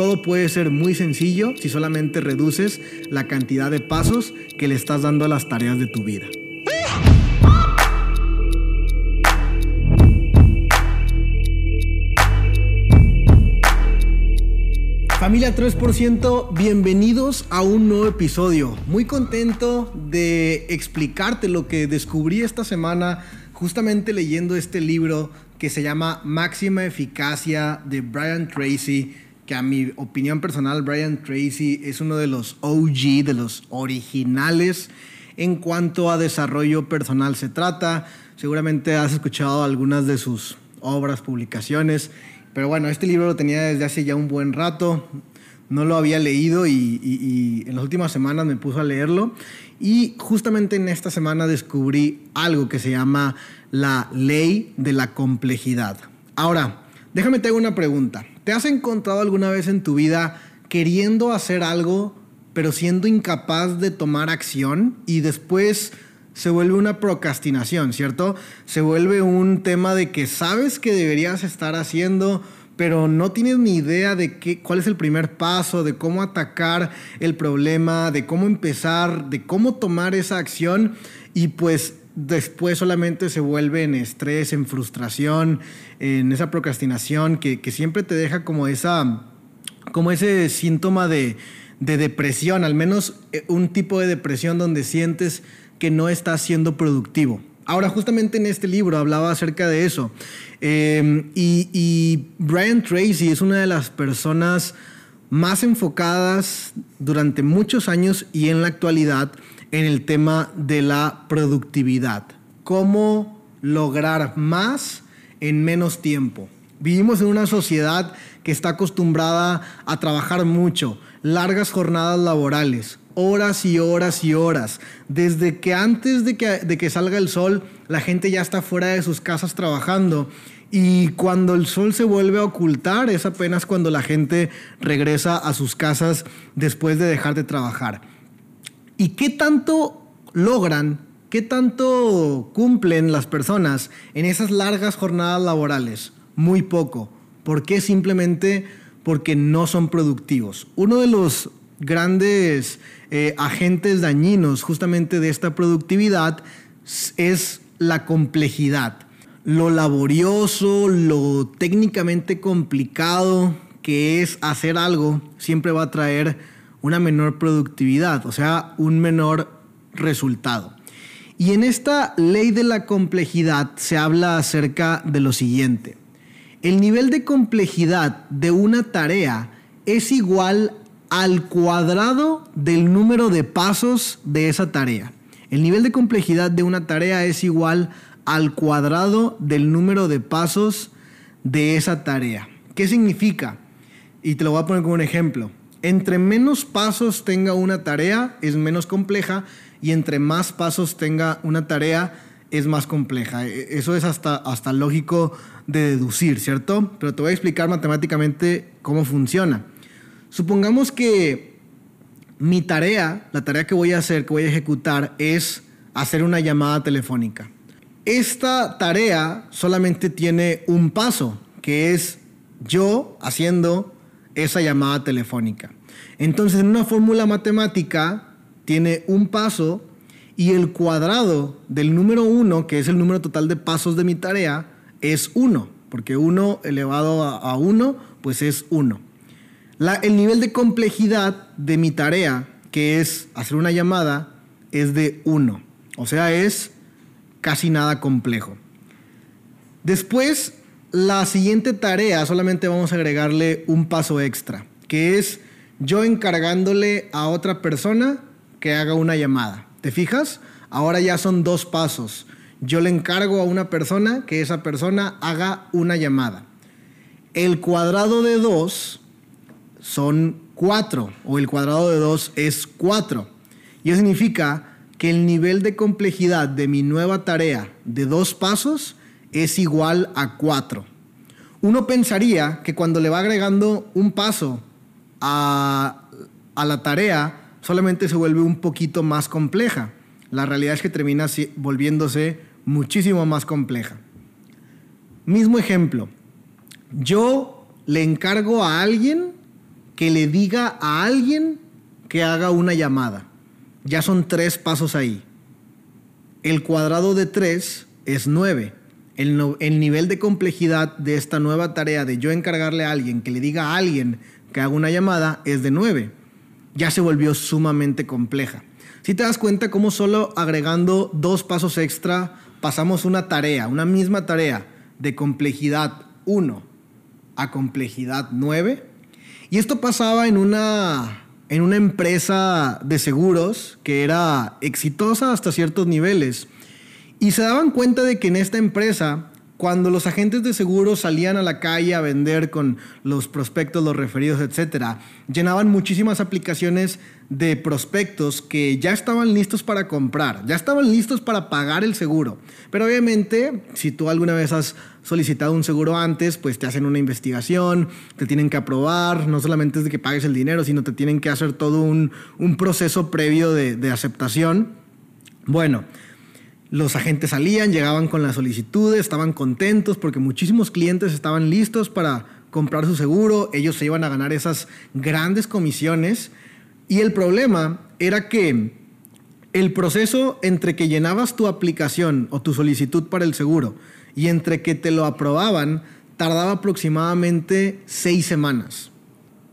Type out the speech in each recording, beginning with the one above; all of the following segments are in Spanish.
todo puede ser muy sencillo si solamente reduces la cantidad de pasos que le estás dando a las tareas de tu vida. Familia 3%, bienvenidos a un nuevo episodio. Muy contento de explicarte lo que descubrí esta semana justamente leyendo este libro que se llama Máxima Eficacia de Brian Tracy, que a mi opinión personal Brian Tracy es uno de los OG, de los originales en cuanto a desarrollo personal se trata. Seguramente has escuchado algunas de sus obras, publicaciones, pero bueno, este libro lo tenía desde hace ya un buen rato, no lo había leído y, en las últimas semanas me puso a leerlo y justamente en esta semana descubrí algo que se llama la ley de la complejidad. Ahora, déjame te hago una pregunta. ¿Te has encontrado alguna vez en tu vida queriendo hacer algo pero siendo incapaz de tomar acción y después se vuelve una procrastinación, ¿cierto? Se vuelve un tema de que sabes que deberías estar haciendo, pero no tienes ni idea de qué, cuál es el primer paso, de cómo atacar el problema, de cómo empezar, de cómo tomar esa acción y pues después solamente se vuelve en estrés, en frustración, en esa procrastinación que, siempre te deja como esa, como ese síntoma de, de depresión, al menos eh, un tipo de depresión donde sientes que no estás siendo productivo. Ahora, justamente en este libro hablaba acerca de eso. Em, y, Brian Tracy es una de las personas más enfocadas durante muchos años y en la actualidad en el tema de la productividad. Cómo lograr más en menos tiempo. Vivimos en una sociedad que está acostumbrada a trabajar mucho, largas jornadas laborales, horas y horas y horas. Desde que antes de que, de que salga el sol, la gente ya está fuera de sus casas trabajando. Y cuando el sol se vuelve a ocultar, es apenas cuando la gente regresa a sus casas después de dejar de trabajar. ¿Y qué tanto logran, qué tanto cumplen las personas en esas largas jornadas laborales? Muy poco. ¿Por qué? Simplemente porque no son productivos. Uno de los grandes eh, agentes dañinos justamente de esta productividad es la complejidad. Lo laborioso, lo técnicamente complicado que es hacer algo, siempre va a traer una menor productividad, o sea, un menor resultado. Y en esta ley de la complejidad se habla acerca de lo siguiente. El nivel de complejidad de una tarea es igual al cuadrado del número de pasos de esa tarea. El nivel de complejidad de una tarea es igual al cuadrado del número de pasos de esa tarea. ¿Qué significa? Y te lo voy a poner como un ejemplo. Entre menos pasos tenga una tarea es menos compleja y entre más pasos tenga una tarea es más compleja. E, eso es hasta, hasta lógico de deducir, ¿cierto? Pero te voy a explicar matemáticamente cómo funciona. Supongamos que mi tarea, la tarea que voy a hacer, que voy a ejecutar, es hacer una llamada telefónica. Esta tarea solamente tiene un paso, que es yo haciendo esa llamada telefónica. Entonces, en una fórmula matemática tiene un paso y el cuadrado del número 1, que es el número total de pasos de mi tarea, es 1, porque 1 elevado a 1, pues es 1. el nivel de complejidad de mi tarea, que es hacer una llamada, es de 1. O sea, es casi nada complejo. Después, la siguiente tarea, solamente vamos a agregarle un paso extra, que es yo encargándole a otra persona que haga una llamada. ¿Te fijas? Ahora ya son dos pasos. Yo le encargo a una persona que esa persona haga una llamada. El cuadrado de 2 son 4 o el cuadrado de 2 es 4. Y eso significa que el nivel de complejidad de mi nueva tarea de dos pasos es igual a 4. Uno pensaría que cuando le va agregando un paso a, a la tarea, solamente se vuelve un poquito más compleja. La realidad es que termina volviéndose muchísimo más compleja. Mismo ejemplo, yo le encargo a alguien que le diga a alguien que haga una llamada. Ya son tres pasos ahí. El cuadrado de tres es nueve. El, el, nivel de complejidad de esta nueva tarea de yo encargarle a alguien que le diga a alguien que haga una llamada es de nueve. Ya se volvió sumamente compleja. Si te das cuenta cómo solo agregando dos pasos extra pasamos una tarea, una misma tarea de complejidad 1 a complejidad 9. Y esto pasaba en una, en una empresa de seguros que era exitosa hasta ciertos niveles. Y se daban cuenta de que en esta empresa cuando los agentes de seguro salían a la calle a vender con los prospectos, los referidos, etcétera, llenaban muchísimas aplicaciones de prospectos que ya estaban listos para comprar, ya estaban listos para pagar el seguro. Pero obviamente, si tú alguna vez has solicitado un seguro antes, pues te hacen una investigación, te tienen que aprobar, no solamente es de que pagues el dinero, sino te tienen que hacer todo un, proceso previo de, de aceptación. Bueno, los agentes salían, llegaban con las solicitudes, estaban contentos porque muchísimos clientes estaban listos para comprar su seguro, ellos se iban a ganar esas grandes comisiones y el problema era que el proceso entre que llenabas tu aplicación o tu solicitud para el seguro y entre que te lo aprobaban tardaba aproximadamente seis semanas.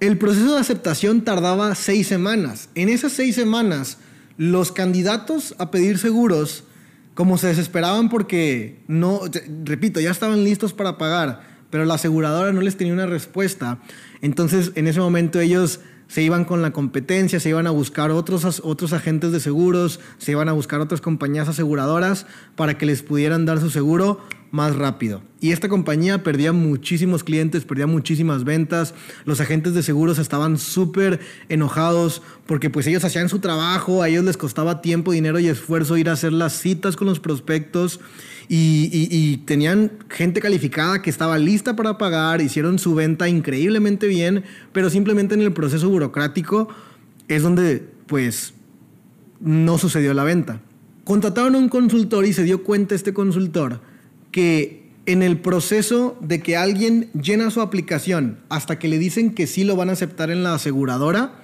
El proceso de aceptación tardaba seis semanas. En esas seis semanas, los candidatos a pedir seguros como se desesperaban porque no, repito, ya estaban listos para pagar, pero la aseguradora no les tenía una respuesta. Entonces, en ese momento ellos se iban con la competencia, se iban a buscar otros, otros agentes de seguros, se iban a buscar otras compañías aseguradoras para que les pudieran dar su seguro más rápido. Y esta compañía perdía muchísimos clientes, perdía muchísimas ventas. Los agentes de seguros estaban súper enojados porque pues ellos hacían su trabajo, a ellos les costaba tiempo, dinero y esfuerzo ir a hacer las citas con los prospectos y, tenían gente calificada que estaba lista para pagar, hicieron su venta increíblemente bien, pero simplemente en el proceso burocrático es donde pues no sucedió la venta. Contrataron a un consultor y se dio cuenta este consultor que en el proceso de que alguien llena su aplicación hasta que le dicen que sí lo van a aceptar en la aseguradora,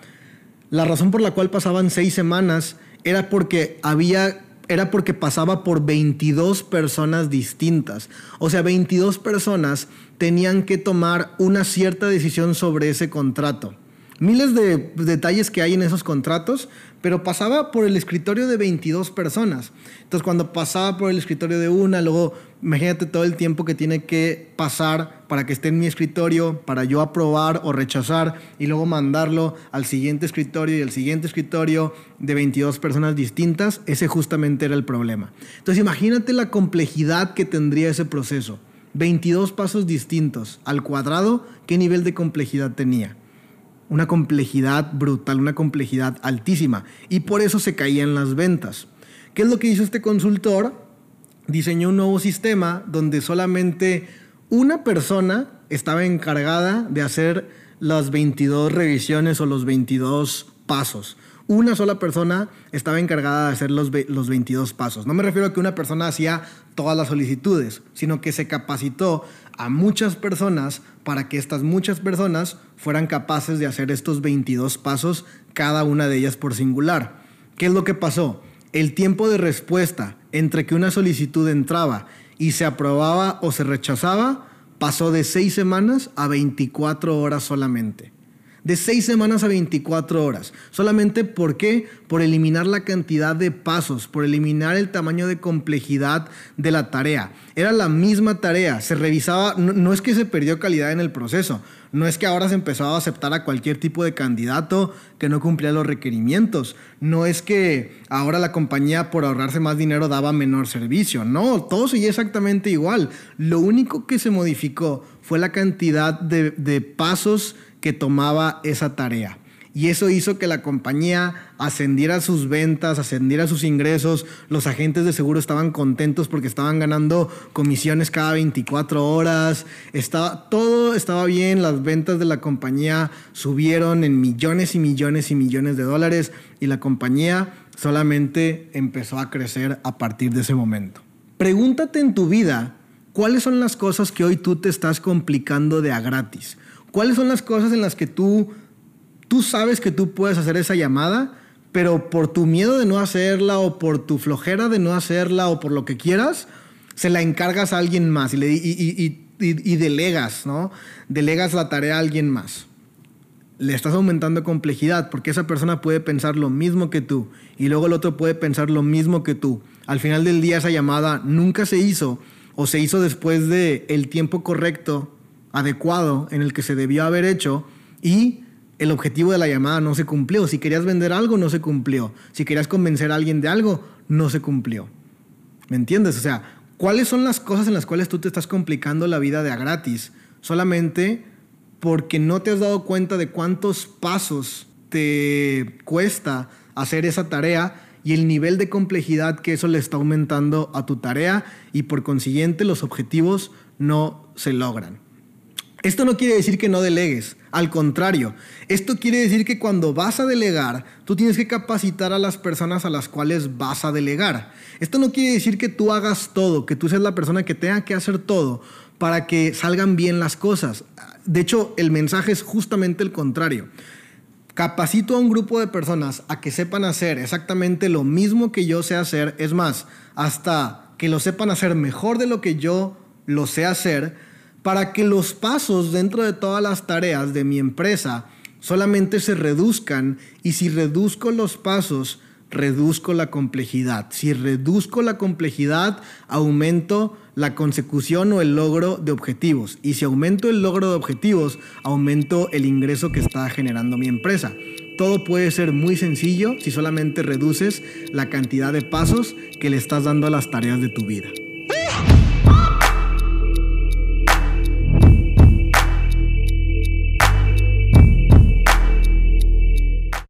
la razón por la cual pasaban seis semanas era porque había era porque pasaba por 22 personas distintas. O sea, 22 personas tenían que tomar una cierta decisión sobre ese contrato miles de detalles que hay en esos contratos, pero pasaba por el escritorio de 22 personas. Entonces, cuando pasaba por el escritorio de una, luego imagínate todo el tiempo que tiene que pasar para que esté en mi escritorio, para yo aprobar o rechazar y luego mandarlo al siguiente escritorio y al siguiente escritorio de 22 personas distintas, ese justamente era el problema. Entonces, imagínate la complejidad que tendría ese proceso. 22 pasos distintos al cuadrado, ¿qué nivel de complejidad tenía? Una complejidad brutal, una complejidad altísima. Y por eso se caían las ventas. ¿Qué es lo que hizo este consultor? Diseñó un nuevo sistema donde solamente una persona estaba encargada de hacer las 22 revisiones o los 22 pasos. Una sola persona estaba encargada de hacer los, los 22 pasos. No me refiero a que una persona hacía todas las solicitudes, sino que se capacitó a muchas personas para que estas muchas personas fueran capaces de hacer estos 22 pasos, cada una de ellas por singular. ¿Qué es lo que pasó? El tiempo de respuesta entre que una solicitud entraba y se aprobaba o se rechazaba pasó de 6 semanas a 24 horas solamente de 6 semanas a 24 horas. Solamente por qué? Por eliminar la cantidad de pasos, por eliminar el tamaño de complejidad de la tarea. Era la misma tarea, se revisaba, no, es que se perdió calidad en el proceso, no es que ahora se empezó a aceptar a cualquier tipo de candidato que no cumplía los requerimientos, no es que ahora la compañía por ahorrarse más dinero daba menor servicio, no, todo seguía exactamente igual. Lo único que se modificó fue la cantidad de, de pasos que tomaba esa tarea. Y eso hizo que la compañía ascendiera sus ventas, ascendiera sus ingresos. Los agentes de seguro estaban contentos porque estaban ganando comisiones cada 24 horas. Estaba, todo estaba bien, las ventas de la compañía subieron en millones y millones y millones de dólares y la compañía solamente empezó a crecer a partir de ese momento. Pregúntate en tu vida cuáles son las cosas que hoy tú te estás complicando de a gratis. ¿Cuáles son las cosas en las que tú tú sabes que tú puedes hacer esa llamada, pero por tu miedo de no hacerla o por tu flojera de no hacerla o por lo que quieras, se la encargas a alguien más y, le, y, delegas, ¿no? Delegas la tarea a alguien más. Le estás aumentando complejidad porque esa persona puede pensar lo mismo que tú y luego el otro puede pensar lo mismo que tú. Al final del día esa llamada nunca se hizo o se hizo después de el tiempo correcto, adecuado en el que se debió haber hecho y el objetivo de la llamada no se cumplió. Si querías vender algo, no se cumplió. Si querías convencer a alguien de algo, no se cumplió. ¿Me entiendes? O sea, ¿cuáles son las cosas en las cuales tú te estás complicando la vida de a gratis? Solamente porque no te has dado cuenta de cuántos pasos te cuesta hacer esa tarea y el nivel de complejidad que eso le está aumentando a tu tarea y por consiguiente los objetivos no se logran. Esto no quiere decir que no delegues, al contrario, esto quiere decir que cuando vas a delegar, tú tienes que capacitar a las personas a las cuales vas a delegar. Esto no quiere decir que tú hagas todo, que tú seas la persona que tenga que hacer todo para que salgan bien las cosas. De hecho, el mensaje es justamente el contrario. Capacito a un grupo de personas a que sepan hacer exactamente lo mismo que yo sé hacer, es más, hasta que lo sepan hacer mejor de lo que yo lo sé hacer, para que los pasos dentro de todas las tareas de mi empresa solamente se reduzcan y si reduzco los pasos, reduzco la complejidad. Si reduzco la complejidad, aumento la consecución o el logro de objetivos. Y si aumento el logro de objetivos, aumento el ingreso que está generando mi empresa. Todo puede ser muy sencillo si solamente reduces la cantidad de pasos que le estás dando a las tareas de tu vida.